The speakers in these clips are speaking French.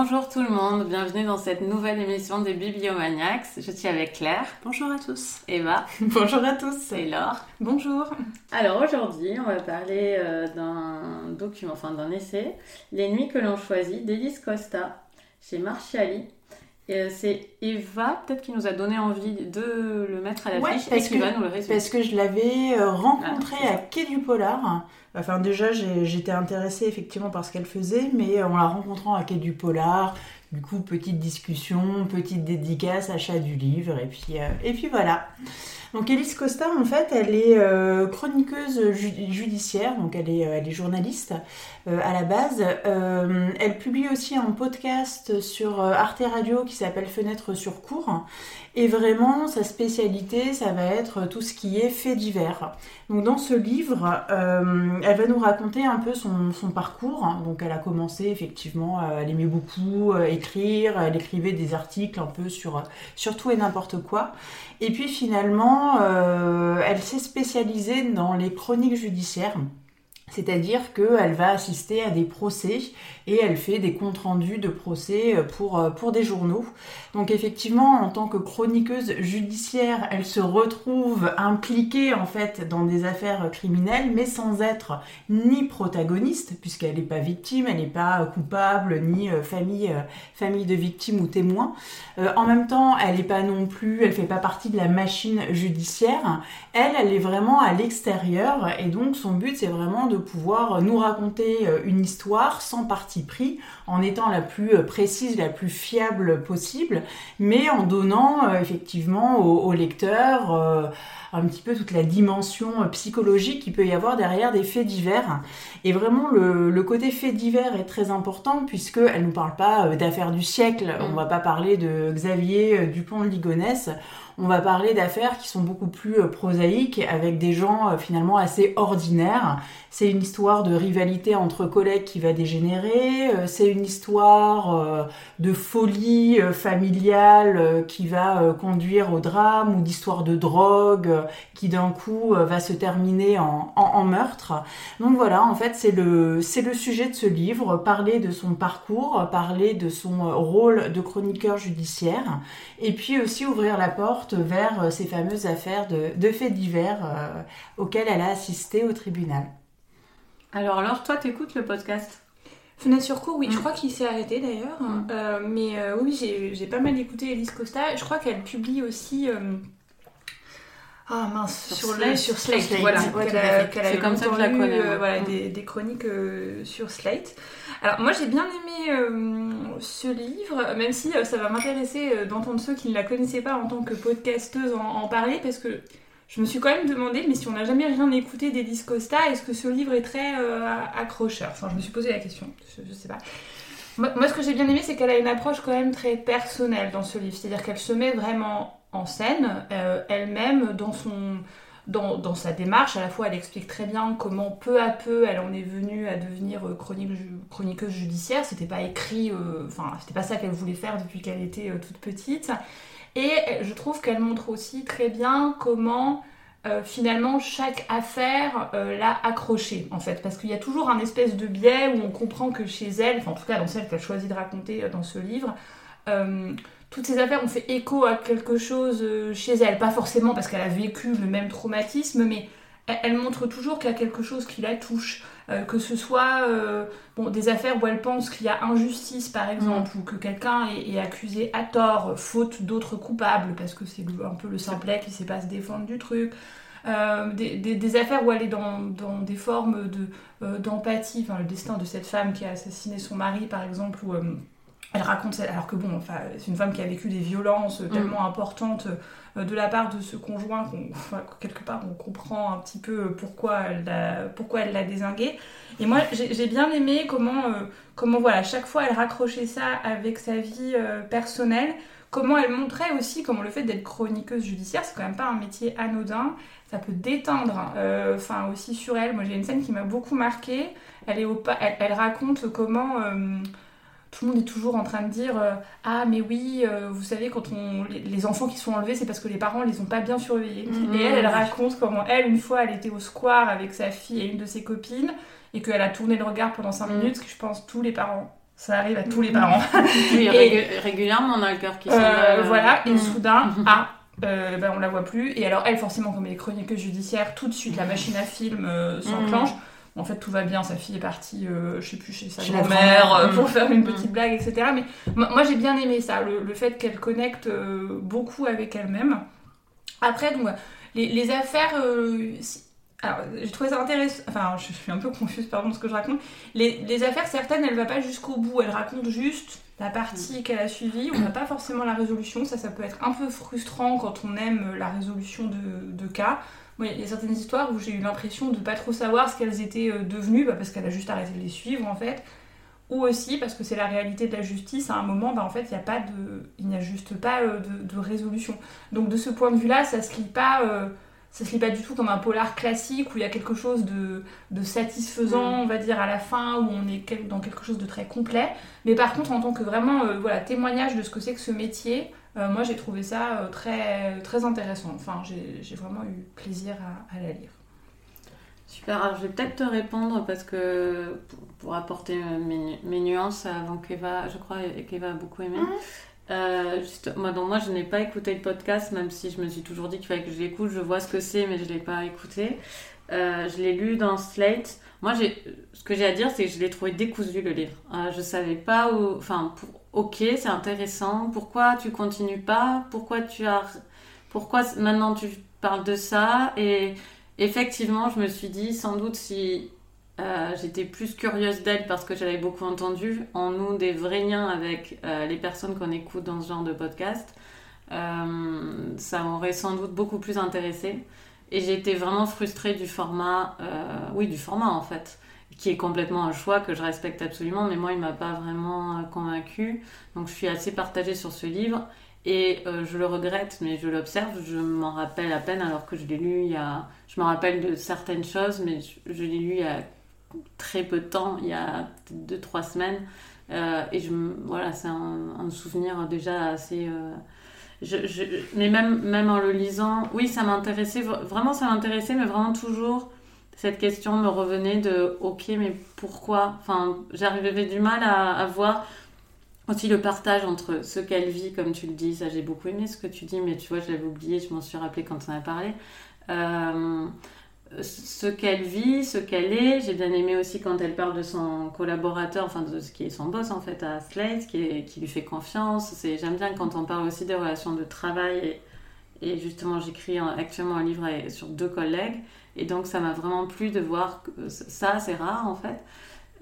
Bonjour tout le monde, bienvenue dans cette nouvelle émission des Bibliomaniacs. Je suis avec Claire. Bonjour à tous. Eva. Bonjour à tous. Et Laure. Bonjour. Alors aujourd'hui, on va parler euh, d'un document, enfin d'un essai, Les nuits que l'on choisit d'Elise Costa, chez Marchiali. Et euh, c'est Eva, peut-être qui nous a donné envie de le mettre à la Ouais, fiche et parce qui que- va nous le résumer? Parce que je l'avais euh, rencontrée Ah, à Quai du Polar. Enfin, déjà, j'étais intéressée effectivement par ce qu'elle faisait, mais en la rencontrant à Quai du Polar, du coup, petite discussion, petite dédicace, achat du livre, et puis, euh, voilà. Donc, Elise Costa, en fait, elle est euh, chroniqueuse ju- judiciaire, donc elle est, euh, journaliste à la base. Elle publie aussi un podcast sur Arte Radio qui s'appelle Fenêtre sur cours. Et vraiment, sa spécialité, ça va être tout ce qui est fait divers. Donc dans ce livre, elle va nous raconter un peu son, parcours. Donc elle a commencé effectivement, euh, elle beaucoup euh, écrire, elle écrivait des articles un peu sur, sur tout et n'importe quoi. Et puis finalement, euh, elle s'est spécialisée dans les chroniques judiciaires. C'est-à-dire qu'elle va assister à des procès et elle fait des comptes rendus de procès pour, euh, pour des journaux. Donc effectivement, en tant que chroniqueuse judiciaire, elle se retrouve impliquée en fait dans des affaires criminelles, mais sans être ni protagoniste, puisqu'elle n'est pas victime, elle n'est pas coupable, ni euh, famille, euh, famille de victimes ou témoins. Euh, en même temps, elle n'est pas non plus, elle fait pas partie de la machine judiciaire. Elle, elle est vraiment à l'extérieur, et donc son but, c'est vraiment de pouvoir nous raconter euh, une histoire sans parti pris, en étant la plus euh, précise, la plus fiable possible, mais en donnant euh, effectivement au, lecteur un petit peu toute la dimension euh, psychologique qu'il peut y avoir derrière des faits divers. Et vraiment, le, le côté fait divers est très important puisque elle nous parle pas euh, d'affaires du siècle. Mm. On va pas parler de Xavier euh, Dupont de Ligonnès. On va parler d'affaires qui sont beaucoup plus prosaïques avec des gens finalement assez ordinaires. C'est une histoire de rivalité entre collègues qui va dégénérer. C'est une histoire de folie familiale qui va conduire au drame ou d'histoire de drogue qui d'un coup euh, va se terminer en, en- en meurtre. Donc voilà, en fait, c'est le, c'est le sujet de ce livre, parler de son parcours, parler de son euh, rôle de chroniqueur judiciaire, et puis aussi ouvrir la porte vers euh, ces fameuses affaires de, de faits divers euh, auxquelles elle a assisté au tribunal. Alors Laure, toi t'écoutes le podcast? Fenêtre sur cours, oui, Mm. je crois qu'il s'est arrêté d'ailleurs. Mm. Euh, mais euh, oui, j'ai j'ai pas mal écouté Elise Costa. Je crois qu'elle publie aussi. Ah mince, Sur sur, Slate. le, sur Slate, Slate, voilà. ouais, qu'elle a- fait. qu'elle a C'est comme ça que je longtemps la connais, eu, euh, voilà, Mm. des, des chroniques euh, sur Slate. Alors moi j'ai bien aimé euh, ce livre, même si euh, ça va m'intéresser euh, d'entendre ceux qui ne la connaissaient pas en tant que podcasteuse en, en parler, parce que je me suis quand même demandé, mais si on n'a jamais rien écouté d'Elise Costa, est-ce que ce livre est très euh, accrocheur? Enfin, je me suis posé la question, je, je sais pas. Moi, moi, ce que j'ai bien aimé, c'est qu'elle a une approche quand même très personnelle dans ce livre, c'est-à-dire qu'elle se met vraiment en scène, euh, elle-même, dans son... Dans, dans sa démarche, à la fois elle explique très bien comment peu à peu elle en est venue à devenir euh, chronique, chroniqueuse judiciaire. C'était pas écrit, euh, enfin c'était pas ça qu'elle voulait faire depuis qu'elle était toute petite. Et je trouve qu'elle montre aussi très bien comment finalement chaque affaire l'a accrochée en fait. Parce qu'il y a toujours un espèce de biais où on comprend que chez elle, enfin en tout cas dans celle qu'elle choisit de raconter dans ce livre, toutes ces affaires ont fait écho à quelque chose euh, chez elle. Pas forcément parce qu'elle a vécu le même traumatisme, mais elle, montre toujours qu'il y a quelque chose qui la touche. Euh, que ce soit euh, des affaires où elle pense qu'il y a injustice par exemple, ou que quelqu'un est, accusé à tort, faute d'autres coupables, parce que c'est un peu le simplet qui sait pas se défendre du truc. Des, affaires où elle est dans, des formes de, euh, d'empathie, le destin de cette femme qui a assassiné son mari par exemple, euh, elle raconte, alors que bon, enfin, c'est une femme qui a vécu des violences euh, tellement importantes euh, de la part de ce conjoint qu'on, enfin, quelque part, on comprend un petit peu pourquoi elle l'a, pourquoi elle l'a désingué. Et moi, j'ai, bien aimé comment, euh, comment voilà, chaque fois elle raccrochait ça avec sa vie euh, personnelle, comment elle montrait aussi comment le fait d'être chroniqueuse judiciaire, c'est quand même pas un métier anodin, ça peut déteindre, euh, enfin aussi sur elle. Moi, j'ai une scène qui m'a beaucoup marquée. Elle est au elle, elle raconte comment tout le monde est toujours en train de dire euh, ah mais oui euh, vous savez quand on les, les enfants qui sont enlevés c'est parce que les parents les ont pas bien surveillés Mhm. et elle elle raconte comment elle une fois elle était au square avec sa fille et une de ses copines et qu'elle a tourné le regard pendant 5 Mhm. minutes ce que je pense tous les parents Ça arrive à tous les parents. Oui, Et- rég- régulièrement, on a le cœur qui. Euh, voilà, et mm. soudain, ah, euh, ben, on la voit plus. Et alors, elle, forcément, comme elle est chroniqueuse judiciaire, tout de suite, la machine à film s'enclenche. En fait, tout va bien. Sa fille est partie, euh, je sais plus, chez sa grand-mère euh, pour Mm. faire une petite blague, etc. Mais moi, j'ai bien aimé ça, le, le fait qu'elle connecte euh, beaucoup avec elle-même. Après, donc, les, les affaires. si- alors, j'ai trouvé ça intéressant. Enfin, je suis un peu confuse, pardon, de ce que je raconte. Les, les affaires, certaines, elle va pas jusqu'au bout. Elle raconte juste la partie qu'elle a suivie. On n'a pas forcément la résolution. Ça, ça peut être un peu frustrant quand on aime la résolution de, de cas. Moi, il y a certaines histoires où j'ai eu l'impression de pas trop savoir ce qu'elles étaient euh, devenues, bah, parce qu'elle a juste arrêté de les suivre, en fait. Ou aussi parce que c'est la réalité de la justice. À un moment, bah, en fait, il n'y a pas de, il n'y a juste pas euh, de, de résolution. Donc de ce point de vue-là, ça se lit pas. euh, ça se lit pas du tout comme un polar classique où il y a quelque chose de, de satisfaisant, Mm. on va dire, à la fin, où on est quel- dans quelque chose de très complet. Mais par contre, en tant que vraiment euh, voilà, témoignage de ce que c'est que ce métier, euh, moi j'ai trouvé ça euh, très, très intéressant. Enfin, j'ai vraiment eu plaisir à, à la lire. Super, alors je vais peut-être te répondre parce que pour, pour apporter mes, mes nuances avant qu'Eva, je crois qu'Eva a beaucoup aimé. Euh, juste, moi, donc moi, je n'ai pas écouté le podcast, même si je me suis toujours dit qu'il fallait que je l'écoute. Je vois ce que c'est, mais je ne l'ai pas écouté. Euh, je l'ai lu dans Slate. Moi, ce que j'ai à dire, c'est que je l'ai trouvé décousu le livre. Euh, je savais pas où. Enfin, pour, ok, c'est intéressant. Pourquoi tu continues pas? Pourquoi tu as. Pourquoi maintenant tu parles de ça? Et effectivement, je me suis dit, sans doute, si euh, j'étais plus curieuse d'elle parce que j'avais beaucoup entendu en nous des vrais liens avec euh, les personnes qu'on écoute dans ce genre de podcast, euh, ça m'aurait sans doute beaucoup plus intéressé. Et été vraiment frustrée du format, oui, du format en fait, qui est complètement un choix que je respecte absolument, mais moi, il m'a pas vraiment convaincue. Donc, je suis assez partagée sur ce livre. Et je le regrette, mais je l'observe, je m'en rappelle à peine alors que je l'ai lu il y a... Je me rappelle de certaines choses, mais je l'ai lu il y a très peu de temps, il y a 2-3 semaines. Euh, et je, voilà, c'est un, souvenir déjà assez... euh, je, mais même, même en le lisant, oui, ça m'intéressait, vra- vraiment ça m'intéressait, mais vraiment toujours cette question me revenait de ok, mais pourquoi Enfin, j'arrivais du mal à, à voir aussi le partage entre ce qu'elle vit, comme tu le dis, ça j'ai beaucoup aimé ce que tu dis, mais tu vois, je l'avais oublié, je m'en suis rappelé quand on a parlé. Euh, ce qu'elle vit, ce qu'elle est. J'ai bien aimé aussi quand elle parle de son collaborateur, enfin de ce qui est son boss en fait à Slate, qui, lui fait confiance. J'aime bien quand on parle aussi des relations de travail. Et, justement, j'écris en- actuellement un livre sur deux collègues. Et donc, ça m'a vraiment plu de voir que ça, c'est rare en fait.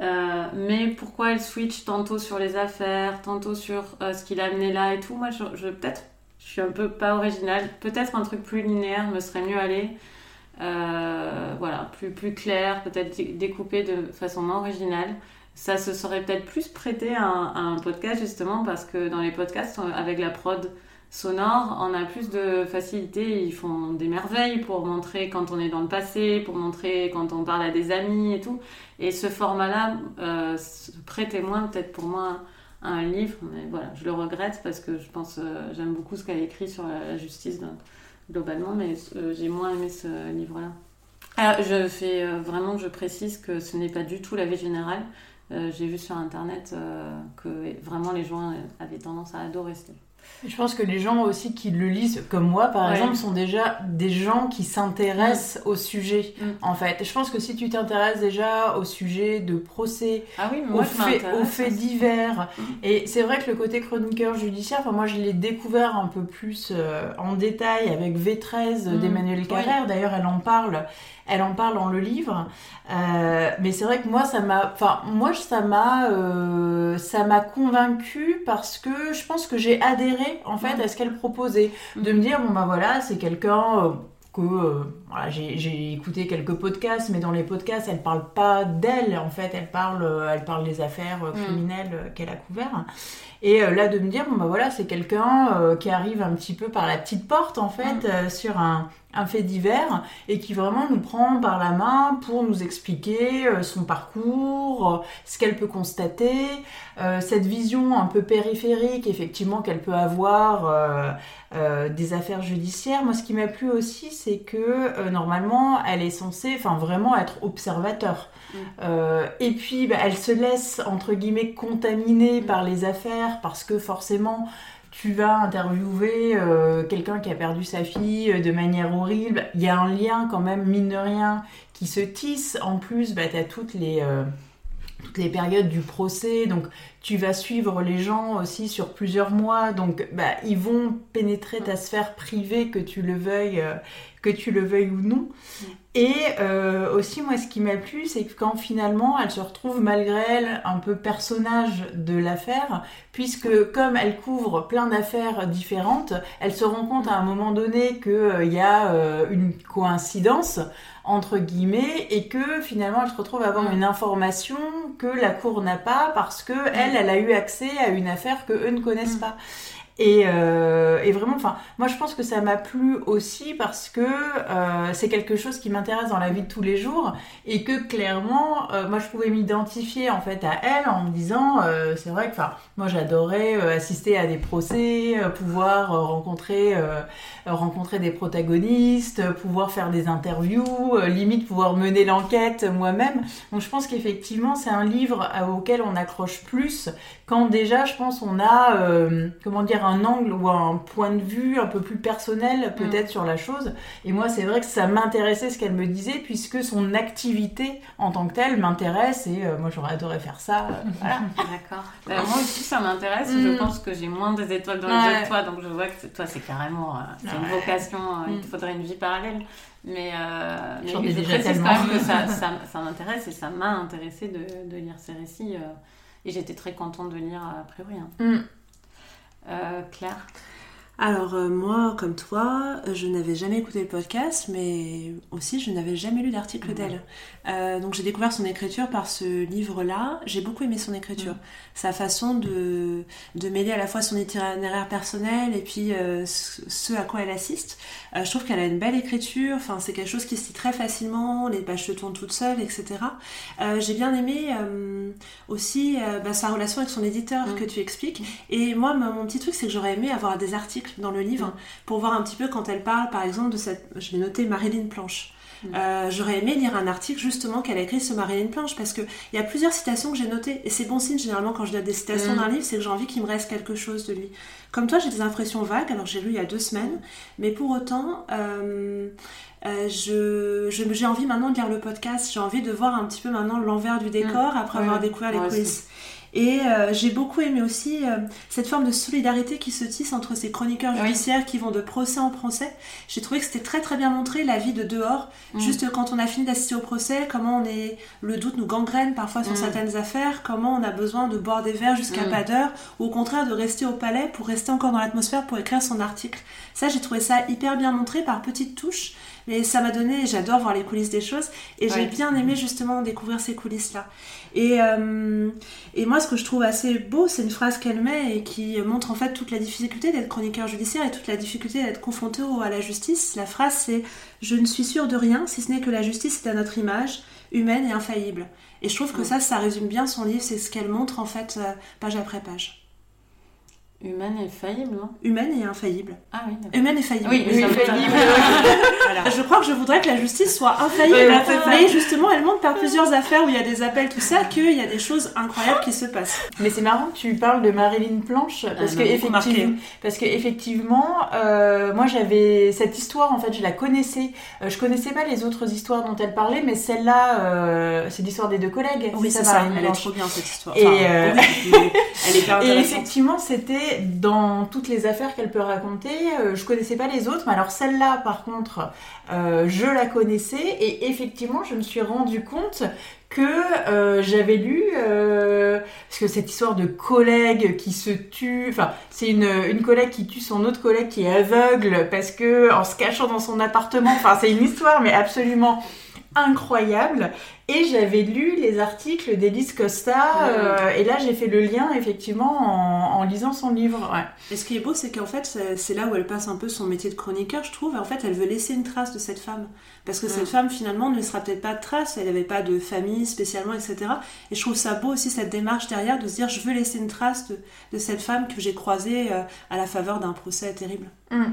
Euh, mais pourquoi elle switch tantôt sur les affaires, tantôt sur euh, ce qu'il a amené là et tout? Moi, je- peut-être, je suis un peu pas originale. Peut-être un truc plus linéaire me serait mieux aller. Euh, voilà, plus, plus clair, peut-être dé- découpé de façon moins originale. Ça se serait peut-être plus prêté à un, podcast justement parce que dans les podcasts avec la prod sonore, on a plus de facilité. Ils font des merveilles pour montrer quand on est dans le passé, pour montrer quand on parle à des amis et tout. Et ce format-là euh, prêtait moins peut-être pour moi à un livre, mais voilà, je le regrette parce que je pense euh, j'aime beaucoup ce qu'elle écrit sur la, justice globalement, mais euh, j'ai moins aimé ce livre-là. Alors, je fais euh, vraiment, je précise que ce n'est pas du tout l'avis général. Euh, j'ai vu sur internet que vraiment les gens avaient tendance à adorer ce. Je pense que les gens aussi qui le lisent, comme moi par Ouais. exemple, sont déjà des gens qui s'intéressent au sujet. Mm. En fait, je pense que si tu t'intéresses déjà au sujet de procès, Ah oui, aux faits, aux faits divers, Mm. et c'est vrai que le côté chroniqueur judiciaire, enfin, moi je l'ai découvert un peu plus euh, en détail avec V13 Mm. d'Emmanuel Carrère. D'ailleurs, elle en parle. Elle en parle dans le livre, Euh, mais c'est vrai que moi ça m'a, enfin moi ça m'a, euh, ça m'a convaincu parce que je pense que j'ai adhéré en fait Mm. à ce qu'elle proposait, de me dire bon bah voilà c'est quelqu'un euh, que euh, voilà, j'ai écouté quelques podcasts, mais dans les podcasts elle parle pas d'elle en fait, elle parle, euh, elle parle des affaires euh, Mm. criminelles qu'elle a couvert. Et là de me dire bon bah voilà c'est quelqu'un qui arrive un petit peu par la petite porte en fait Mm. sur un un fait divers et qui vraiment nous prend par la main pour nous expliquer euh, son parcours, euh, ce qu'elle peut constater, euh, cette vision un peu périphérique effectivement qu'elle peut avoir des affaires judiciaires. Moi, ce qui m'a plu aussi, c'est que normalement, elle est censée, enfin vraiment être observateur. Mm. Euh, et puis, bah, elle se laisse entre guillemets contaminer par les affaires parce que forcément. Tu vas interviewer euh, quelqu'un qui a perdu sa fille euh, de manière horrible. Il y a un lien quand même, mine de rien, qui se tisse. En plus, bah, tu as toutes les, euh, toutes les périodes du procès. Donc, tu vas suivre les gens aussi sur plusieurs mois. Donc, bah, ils vont pénétrer ta sphère privée, que tu le veuilles, que tu le veuilles ou non. Et euh, aussi, moi, ce qui m'a plu, c'est que quand finalement, elle se retrouve malgré elle un peu personnage de l'affaire, puisque comme elle couvre plein d'affaires différentes, elle se rend compte à un moment donné qu'il y a euh, une coïncidence entre guillemets et que finalement elle se retrouve à avoir une information que la cour n'a pas parce que elle elle a eu accès à une affaire que eux ne connaissent pas et, euh, et vraiment enfin moi je pense que ça m'a plu aussi parce que euh, c'est quelque chose qui m'intéresse dans la vie de tous les jours et que clairement euh, moi je pouvais m'identifier en fait à elle en me disant c'est vrai que enfin moi j'adorais assister à des procès pouvoir rencontrer rencontrer des protagonistes, pouvoir faire des interviews, limite pouvoir mener l'enquête moi-même. Donc je pense qu'effectivement c'est un livre auquel on accroche plus quand déjà je pense on a comment dire un angle ou un point de vue un peu plus personnel peut-être sur la chose. Et moi c'est vrai que ça m'intéressait ce qu'elle me disait puisque son activité en tant que telle m'intéresse et euh, moi j'aurais adoré faire ça. euh, voilà. D'accord. Bah, moi aussi, ça m'intéresse. Mm. Je pense que j'ai moins des étoiles dans les Ouais. yeux que toi, donc je vois que toi, c'est carrément euh, c'est une vocation. Il Mm. te faudrait une vie parallèle. Mais, mais je précise quand même que ça, ça, ça m'intéresse et ça m'a intéressé de, de lire ces récits. et j'étais très contente de lire a priori. hein. Euh, Claire? Alors euh, moi, comme toi, je n'avais jamais écouté le podcast, mais aussi je n'avais jamais lu d'article Mhm. d'elle. Euh, donc j'ai découvert son écriture par ce livre-là. J'ai beaucoup aimé son écriture, Mhm. sa façon de, de mêler à la fois son itinéraire personnel et puis euh, ce à quoi elle assiste. Euh, je trouve qu'elle a une belle écriture. Enfin, c'est quelque chose qui se lit très facilement. Les pages se tournent toutes seules, etc. Euh, j'ai bien aimé euh, aussi euh, bah, sa relation avec son éditeur Mhm. que tu expliques. Et moi, mon petit truc, c'est que j'aurais aimé avoir des articles dans le livre pour voir un petit peu quand elle parle, par exemple, de cette. Je vais noter Marilyn Planche. Mm. Euh, j'aurais aimé lire un article justement qu'elle a écrit sur Marilyn Planche parce qu'il y a plusieurs citations que j'ai notées et c'est bon signe généralement quand je donne des citations Mm. d'un livre c'est que j'ai envie qu'il me reste quelque chose de lui. Comme toi j'ai des impressions vagues alors j'ai lu il y a deux semaines mais pour autant euh, euh, je, j'ai envie maintenant de lire le podcast, j'ai envie de voir un petit peu maintenant l'envers du décor après Ouais, avoir découvert les coulisses. Et euh, j'ai beaucoup aimé aussi euh, cette forme de solidarité qui se tisse entre ces chroniqueurs Oui. judiciaires qui vont de procès en procès. J'ai trouvé que c'était très très bien montré la vie de dehors, Mm. juste quand on a fini d'assister au procès, comment on est le doute nous gangrène parfois sur Mm. certaines affaires, comment on a besoin de boire des verres jusqu'à Mm. pas d'heure, ou au contraire de rester au palais pour rester encore dans l'atmosphère pour écrire son article. Ça, j'ai trouvé ça hyper bien montré par petites touches. Mais ça m'a donné, j'adore voir les coulisses des choses, et j'ai bien aimé justement découvrir ces coulisses-là. Et, euh, et moi, ce que je trouve assez beau, c'est une phrase qu'elle met et qui montre en fait toute la difficulté d'être chroniqueur judiciaire et toute la difficulté d'être confronté au- à la justice. La phrase, c'est Je ne suis sûre de rien, si ce n'est que la justice est à notre image, humaine et infaillible. Et je trouve que ça, ça résume bien son livre, c'est ce qu'elle montre en fait, euh, page après page. Humaine et faillible, non Humaine et infaillible. Ah oui, d'accord. Humaine et faillible. Oui, Oui, ça me- faillible. Voilà. Je crois que je voudrais que la justice soit infaillible. Mais justement, elle montre par plusieurs affaires où il y a des appels, tout ça, qu'il y a des choses incroyables qui se passent. Mais c'est marrant que tu parles de Marilyn Planche parce Elle que effectivement, parce que effectivement, euh, moi j'avais cette histoire en fait, je la connaissais. Euh, je connaissais pas les autres histoires dont elle parlait, mais celle-là, euh, c'est l'histoire des deux collègues. Oui, c'est ça, ça. Marilyn Elle est trop bien cette histoire. Et, Enfin, euh, elle est Et effectivement, c'était dans toutes les affaires qu'elle peut raconter. euh, je connaissais pas les autres, mais alors celle-là, par contre, euh, je la connaissais. Et effectivement, je me suis rendu compte que euh, j'avais lu parce que cette histoire de collègue qui se tue, enfin c'est une, une collègue qui tue son autre collègue qui est aveugle parce que en se cachant dans son appartement, enfin c'est une histoire mais absolument incroyable et j'avais lu les articles d'Elise Costa euh, et là j'ai fait le lien effectivement en, en lisant son livre ouais. Et ce qui est beau, c'est qu'en fait, c'est- là où elle passe un peu son métier de chroniqueur, je trouve. En fait, elle veut laisser une trace de cette femme. Parce que cette femme, finalement, ne laissera peut-être pas de trace. Elle n'avait pas de famille spécialement, etc. Et je trouve ça beau aussi, cette démarche derrière, de se dire, je veux laisser une trace de, de cette femme que j'ai croisée euh, à la faveur d'un procès terrible. Mm.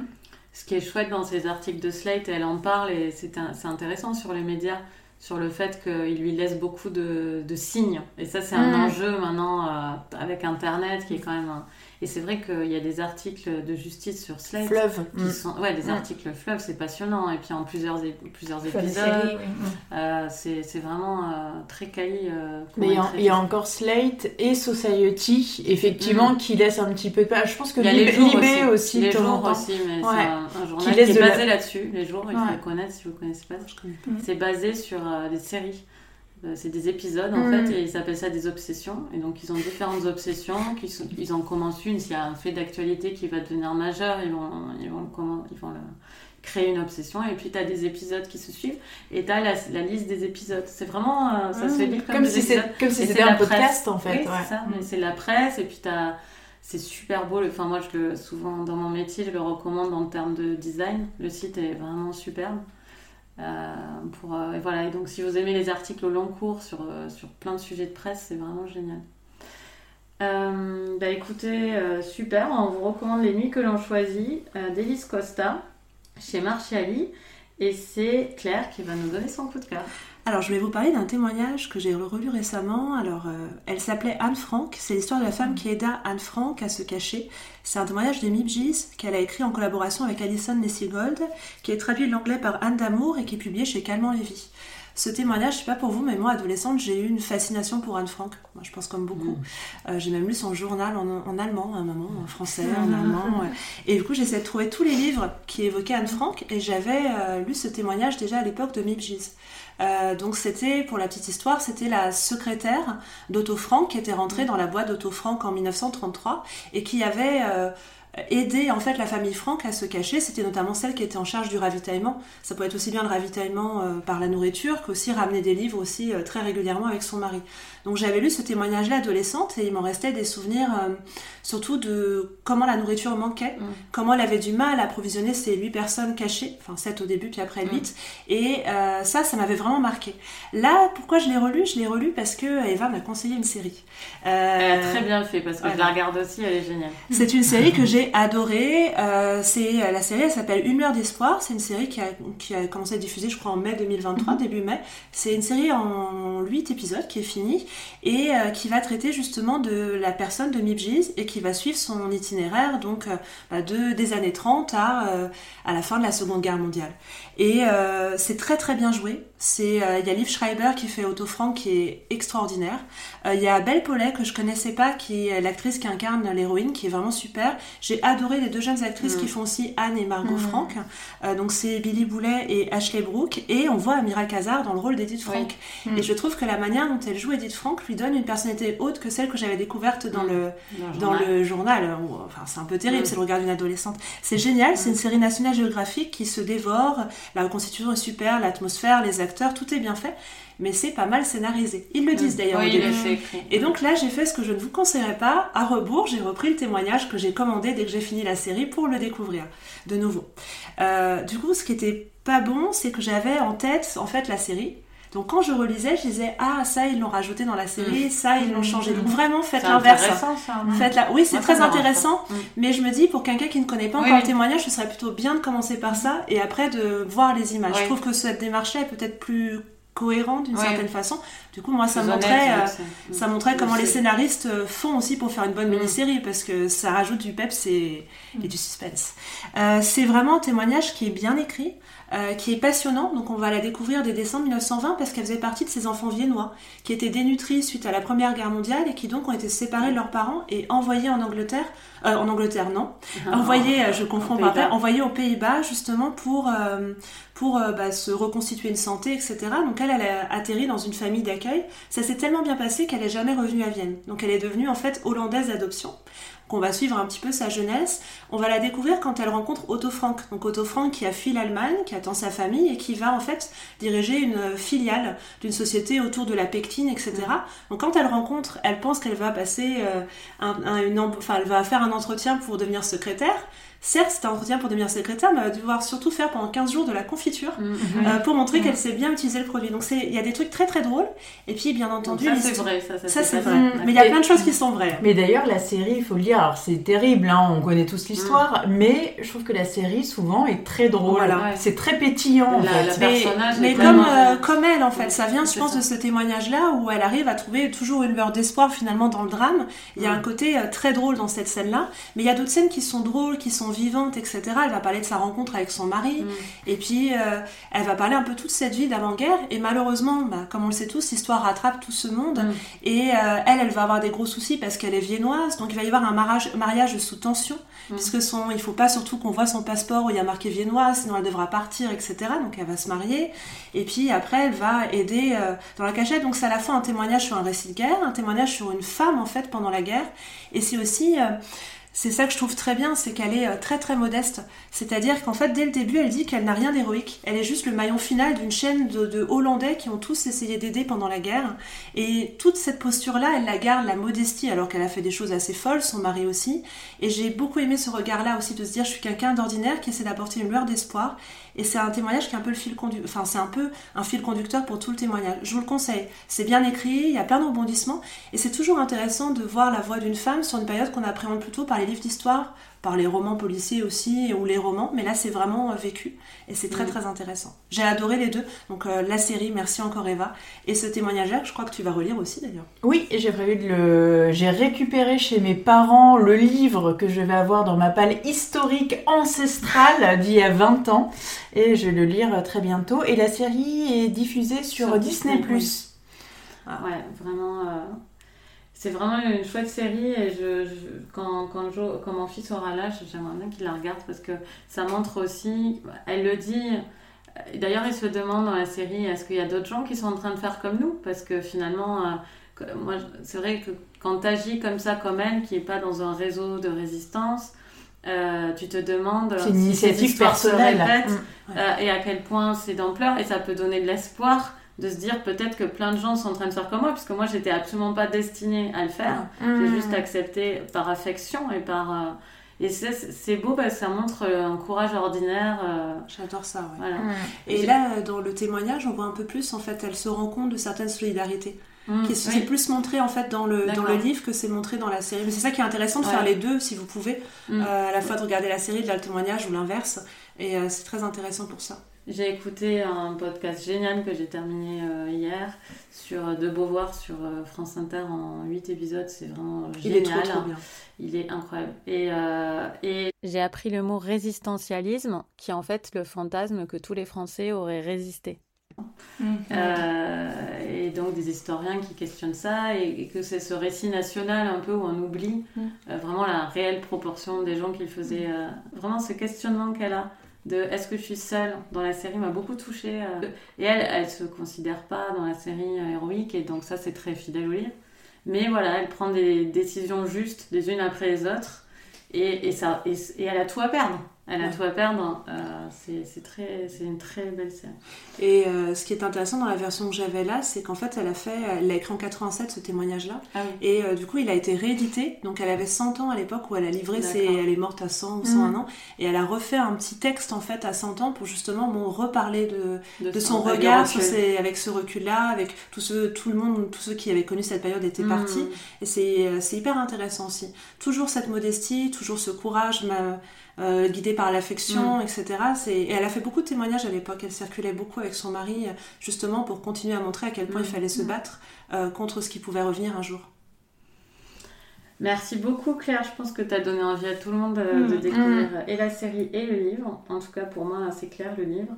Ce qui est chouette dans ces articles de Slate, elle en parle et c'est intéressant sur les médias, sur le fait qu'il lui laisse beaucoup de, de signes. Et ça, c'est un Mm. enjeu maintenant euh, avec Internet qui est quand même. un- Et c'est vrai qu'il y a des articles de justice sur Slate. Fleuve. Qui Mm. sont, ouais, des Mm. articles fleuves, c'est passionnant. Et puis en plusieurs, plusieurs épisodes, oui. euh, c'est vraiment euh, très quali. euh, Mais il y, a, traité. il y a encore Slate et Society, effectivement, qui laissent un petit peu de. Je pense que Il y a Libé, les jours Libé aussi, aussi, les jours temps. aussi, mais Ouais. c'est un, un journal Qui est la- basé là-dessus. Les jours, il faut Ouais. le connaître si vous ne connaissez pas. Mm. C'est basé sur euh, des séries. Euh, C'est des épisodes en Mm. fait et ils appellent ça des obsessions. Et donc ils ont différentes obsessions. Qui sont, ils en commencent une. S'il y a un fait d'actualité qui va devenir majeur, ils vont, ils vont, comment- ils vont le- créer une obsession. Et puis tu as des épisodes qui se suivent et tu as la, la liste des épisodes. C'est vraiment. euh, ça se lit comme, Comme des si comme si c'était c'est un presse. podcast, en fait. Oui, ouais. c'est ça. Mm. Mais c'est la presse et puis c'est super beau. Enfin, moi, je le, souvent dans mon métier, je le recommande en termes de design. Le site est vraiment superbe. Euh, pour, euh, et voilà. Et donc, si vous aimez les articles au long cours sur, euh, sur plein de sujets de presse, c'est vraiment génial. Bah écoutez, super, on vous recommande Les Nuits que l'on choisit d'Elise Costa chez Marchiali et c'est Claire qui va nous donner son coup de cœur. Alors, je vais vous parler d'un témoignage que j'ai relu récemment. Alors, euh, elle s'appelait Anne Frank. C'est l'histoire de la femme qui aida Anne Frank à se cacher. C'est un témoignage des Mibgis qu'elle a écrit en collaboration avec Alison Nessigold, qui est traduit de l'anglais par Anne Damour et qui est publié chez Calment Lévy. Ce témoignage, je sais pas pour vous, mais moi, adolescente, j'ai eu une fascination pour Anne Frank. Moi, je pense comme beaucoup. Euh, j'ai même lu son journal en, en allemand à un moment, en français, en allemand. ouais. Et du coup, j'essayais de trouver tous les livres qui évoquaient Anne Frank et j'avais euh, lu ce témoignage déjà à l'époque de Mibgis. Euh, donc c'était, pour la petite histoire, c'était la secrétaire d'Otto Frank qui était rentrée dans la boîte d'Otto Frank en 1933 et qui avait aidé en fait la famille Frank à se cacher. C'était notamment celle qui était en charge du ravitaillement. Ça peut être aussi bien le ravitaillement euh, par la nourriture qu'aussi ramener des livres aussi euh, très régulièrement avec son mari. Donc j'avais lu ce témoignage-là adolescente et il m'en restait des souvenirs euh, surtout de comment la nourriture manquait, Mm. comment elle avait du mal à approvisionner ces huit personnes cachées, enfin sept au début puis après huit. Et euh, ça, ça m'avait vraiment marqué. Là, pourquoi je l'ai relu? Je l'ai relu parce que Eva m'a conseillé une série. Elle a très bien fait parce que je la regarde aussi, elle est géniale. c'est une série que j'ai adorée. Euh, c'est la série, elle s'appelle Une lueur d'espoir. C'est une série qui a, qui a commencé à être diffusée, je crois, en mai 2023, début mai. C'est une série en 8 épisodes qui est finie et euh, qui va traiter justement de la personne de Mibgis et qui va suivre son itinéraire donc euh, bah, de des années 30 à euh, à la fin de la Seconde Guerre mondiale. Et euh, c'est très très bien joué. C'est euh, il y a Liv Schreiber qui fait Otto Frank qui est extraordinaire. Euh, Il y a Belle Paulet que je connaissais pas qui est l'actrice qui incarne l'héroïne qui est vraiment super. J'ai adoré les deux jeunes actrices Mm. qui font aussi Anne et Margot Mm. Frank. Euh, donc c'est Billy Boulet et Ashley Brooke et on voit Amira Kazar dans le rôle d'Edith Frank. Mm. Et je trouve que la manière dont elle joue Edith Frank lui donne une personnalité haute que celle que j'avais découverte dans Mm. le le dans journal. le journal. Enfin, c'est un peu terrible, Mm. c'est le regard d'une adolescente. C'est génial, c'est Mm. une série nationale géographique qui se dévore. La reconstitution est super, l'atmosphère, les acteurs, tout est bien fait, mais c'est pas mal scénarisé. Ils le disent d'ailleurs Mm. Oui, au début. Et donc là, j'ai fait ce que je ne vous conseillerais pas. À rebours, j'ai repris le témoignage que j'ai commandé dès que j'ai fini la série pour le découvrir de nouveau. Euh, du coup, ce qui était pas bon, c'est que j'avais en tête en fait la série. Donc quand je relisais, je disais ah ça ils l'ont rajouté dans la série, ça ils l'ont changé. Donc vraiment faites C'est l'inverse. intéressant ça. non Faites la... Oui, c'est très intéressant. Mm. mais je me dis pour quelqu'un qui ne connaît pas encore oui. le témoignage, ce serait plutôt bien de commencer par ça et après de voir les images. Oui. Je trouve que cette démarche-là est peut-être plus cohérente d'une certaine façon. Du coup, moi, ça montrait, honnête, euh, ça montrait Mm. comment les scénaristes euh, font aussi pour faire une bonne Mm. mini-série parce que ça rajoute du peps et, et du suspense. Euh, c'est vraiment un témoignage qui est bien écrit, euh, qui est passionnant. Donc on va la découvrir dès décembre 1920 parce qu'elle faisait partie de ces enfants viennois qui étaient dénutris suite à la Première Guerre mondiale et qui donc ont été séparés de leurs parents et envoyés en Angleterre. En Angleterre, non. Envoyés, euh, je confonds par Pays-Bas. envoyés aux Pays-Bas justement pour pour bah, se reconstituer une santé, etc. Donc elle, elle a atterri dans une famille d'accueil. Ça s'est tellement bien passé qu'elle est jamais revenue à Vienne. Donc elle est devenue en fait hollandaise d'adoption. Qu'on va suivre un petit peu sa jeunesse. On va la découvrir quand elle rencontre Otto Frank. Donc Otto Frank qui a fui l'Allemagne, qui attend sa famille et qui va en fait diriger une filiale d'une société autour de la pectine, etc. Donc quand elle rencontre, elle pense qu'elle va passer, euh, un, un- une, enfin elle va faire un entretien pour devenir secrétaire. Certes, c'était un entretien pour devenir secrétaire, mais elle va devoir surtout faire pendant 15 jours de la confiture euh, pour montrer qu'elle sait bien utiliser le produit. Donc il y a des trucs très très drôles. Et puis, bien entendu, Donc ça c'est vrai, ça, ça, ça, c'est pas vrai. Mais il y a plein de choses qui sont vraies. Mais d'ailleurs, la série, il faut le dire, alors c'est terrible, hein, on connaît tous l'histoire, mais je trouve que la série, souvent, est très drôle. Voilà. Ouais. C'est très pétillant, en La- fait. la Mais, personnage mais est comme, vraiment- euh, comme elle, en fait, ça vient, je pense, ça. de ce témoignage-là où elle arrive à trouver toujours une lueur d'espoir finalement dans le drame. Il y a Mm. un côté euh, très drôle dans cette scène-là, mais il y a d'autres scènes qui sont drôles, qui sont vivantes, etc. Elle va parler de sa rencontre avec son mari, Mm. et puis euh, elle va parler un peu toute cette vie d'avant-guerre. Et malheureusement, bah, comme on le sait tous, l'histoire rattrape tout ce monde. Mm. Et euh, elle, elle va avoir des gros soucis parce qu'elle est viennoise, donc il va y avoir un mariage, mariage sous tension, Mm. puisque son, il faut pas surtout qu'on voit son passeport où il y a marqué viennoise, sinon elle devra partir, etc. Donc elle va se marier. Et puis après, elle va aider euh, dans la cachette. Donc c'est à la fois un témoignage sur un récit de guerre, un témoignage sur une femme en fait pendant la guerre, et c'est aussi c'est ça que je trouve très bien, c'est qu'elle est euh, très très modeste. C'est-à-dire qu'en fait, dès le début, elle dit qu'elle n'a rien d'héroïque. Elle est juste le maillon final d'une chaîne de, de Hollandais qui ont tous essayé d'aider pendant la guerre. Et toute cette posture-là, elle la garde, la modestie, alors qu'elle a fait des choses assez folles, son mari aussi. Et j'ai beaucoup aimé ce regard-là aussi de se dire, je suis quelqu'un d'ordinaire qui essaie d'apporter une lueur d'espoir. Et c'est un témoignage qui est un peu le fil conducteur, enfin c'est un peu un fil conducteur pour tout le témoignage. Je vous le conseille. C'est bien écrit, il y a plein de rebondissements, et c'est toujours intéressant de voir la voix d'une femme sur une période qu'on appréhende plutôt par les livres d'histoire, par les romans policiers aussi, ou les romans, mais là c'est vraiment euh, vécu, et c'est très Mm. très intéressant. J'ai adoré les deux, donc euh, la série, merci encore Eva, et ce témoignage-là, je crois que tu vas relire aussi d'ailleurs. Oui, j'ai prévu de le. J'ai récupéré chez mes parents le livre que je vais avoir dans ma palle historique ancestrale d'il y a 20 ans. Et je vais le lire très bientôt. Et la série est diffusée sur, Sur Disney. Disney, Ouais, vraiment. euh, C'est vraiment une chouette série et je, je- quand, quand, Jo- quand mon fils aura l'âge, j'aimerais bien qu'il la regarde parce que ça montre aussi, elle le dit, euh, d'ailleurs il se demande dans la série, est-ce qu'il y a d'autres gens qui sont en train de faire comme nous? Parce que finalement, euh, moi je- c'est vrai que quand tu agis comme ça, comme elle, qui n'est pas dans un réseau de résistance, euh, tu te demandes si ces initiative histoires se répètent, Mm. euh, et à quel point c'est d'ampleur et ça peut donner de l'espoir de se dire peut-être que plein de gens sont en train de faire comme moi puisque moi j'étais absolument pas destinée à le faire j'ai Mm. juste accepté par affection et par euh, et c'est c'est beau parce que ça montre euh, un courage ordinaire euh, J'adore ça, ouais. voilà Mm. Et J'ai- là, dans le témoignage, on voit un peu plus, en fait, elle se rend compte de certaines solidarités. Mm, qui oui. plus montré en fait dans le, dans le livre que c'est montré dans la série. Mais c'est ça qui est intéressant de Ouais. faire les deux si vous pouvez, Mm. euh, à la fois de regarder la série, de là le témoignage ou l'inverse. Et euh, c'est très intéressant pour ça. J'ai écouté un podcast génial que j'ai terminé euh, hier sur euh, De Beauvoir sur euh, France Inter en 8 épisodes. C'est vraiment Il génial. est trop trop bien. Il est incroyable. Et, euh, et j'ai appris le mot résistentialisme, qui est en fait le fantasme que tous les Français auraient résisté. Mm. Euh, et donc des historiens qui questionnent ça et, et que c'est ce récit national un peu où on oublie Mm. euh, vraiment la réelle proportion des gens qui le faisaient. euh, vraiment ce questionnement qu'elle a de est-ce que je suis seule? Dans la série m'a beaucoup touchée. euh, et elle, elle se considère pas dans la série euh, héroïque et donc ça c'est très fidèle au livre. Mais voilà, elle prend des décisions justes les unes après les autres et, et ça, et, et elle a tout à perdre. Elle a Ouais. tout à perdre. euh, c'est très, c'est une très belle série. Et euh, ce qui est intéressant dans la version que j'avais là, c'est qu'en fait, elle a fait, elle l'a écrit en 87 ce témoignage-là. Ah oui. Et euh, du coup, il a été réédité. Donc, elle avait 100 ans à l'époque où elle a livré ses. Elle est morte à 100 ou 101 Mm. ans. Et elle a refait un petit texte en fait à 100 ans pour justement bon, reparler de, de son regard sur avec ce recul-là, avec tout, ce, tout le monde, tous ceux qui avaient connu cette période étaient Mm. partis. Et c'est euh, c'est hyper intéressant aussi. Toujours cette modestie, toujours ce courage ma- euh, guidé par l'affection, etc. C'est- Et elle a fait beaucoup de témoignages à l'époque. Elle circulait beaucoup avec son mari, justement pour continuer à montrer à quel point Mm. il fallait se battre euh, contre ce qui pouvait revenir un jour. Merci beaucoup Claire, je pense que tu as donné envie à tout le monde euh, de Mm. découvrir et la série et le livre. En tout cas pour moi c'est clair le livre.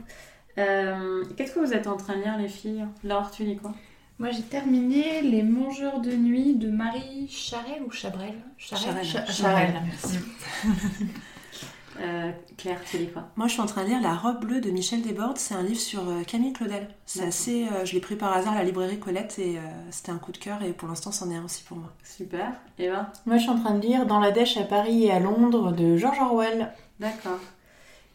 Euh, Qu'est-ce que vous êtes en train de lire les filles? Laure, tu lis quoi? Moi j'ai terminé Les Mangeurs de Nuit de Marie Charel ou Chabrel? Charel? Cha- Charel. merci. Euh, Claire, tu lis quoi Moi, je suis en train de lire La robe bleue de Michel Desbordes. C'est un livre sur euh, Camille Claudel. C'est assez. euh, je l'ai pris par hasard à la librairie Colette et euh, c'était un coup de cœur. Et pour l'instant, c'en est un aussi pour moi. Super. Eva? Moi, je suis en train de lire Dans la dèche à Paris et à Londres de George Orwell. D'accord.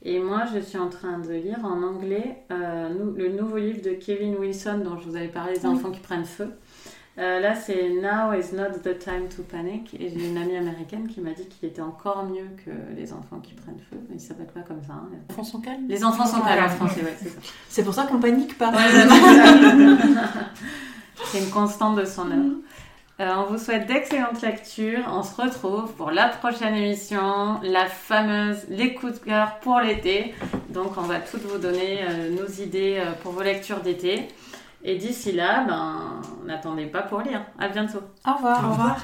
Et moi, je suis en train de lire en anglais euh, le nouveau livre de Kevin Wilson dont je vous avais parlé, Les Oui. enfants qui prennent feu. Euh, là, c'est Now is not the time to panic. Et j'ai une amie américaine qui m'a dit qu'il était encore mieux que les enfants qui prennent feu. Mais il s'appelle pas comme ça. hein. Les enfants sont calmes. Les enfants sont calmes en français, ouais, c'est ça. C'est pour ça qu'on panique pas. C'est une constante de son œuvre. Euh, on vous souhaite d'excellentes lectures. On se retrouve pour la prochaine émission, la fameuse Les coups de cœur pour l'été. Donc, on va toutes vous donner euh, nos idées pour vos lectures d'été. Et d'ici là, ben, n'attendez pas pour lire. À bientôt. Au revoir. Au revoir.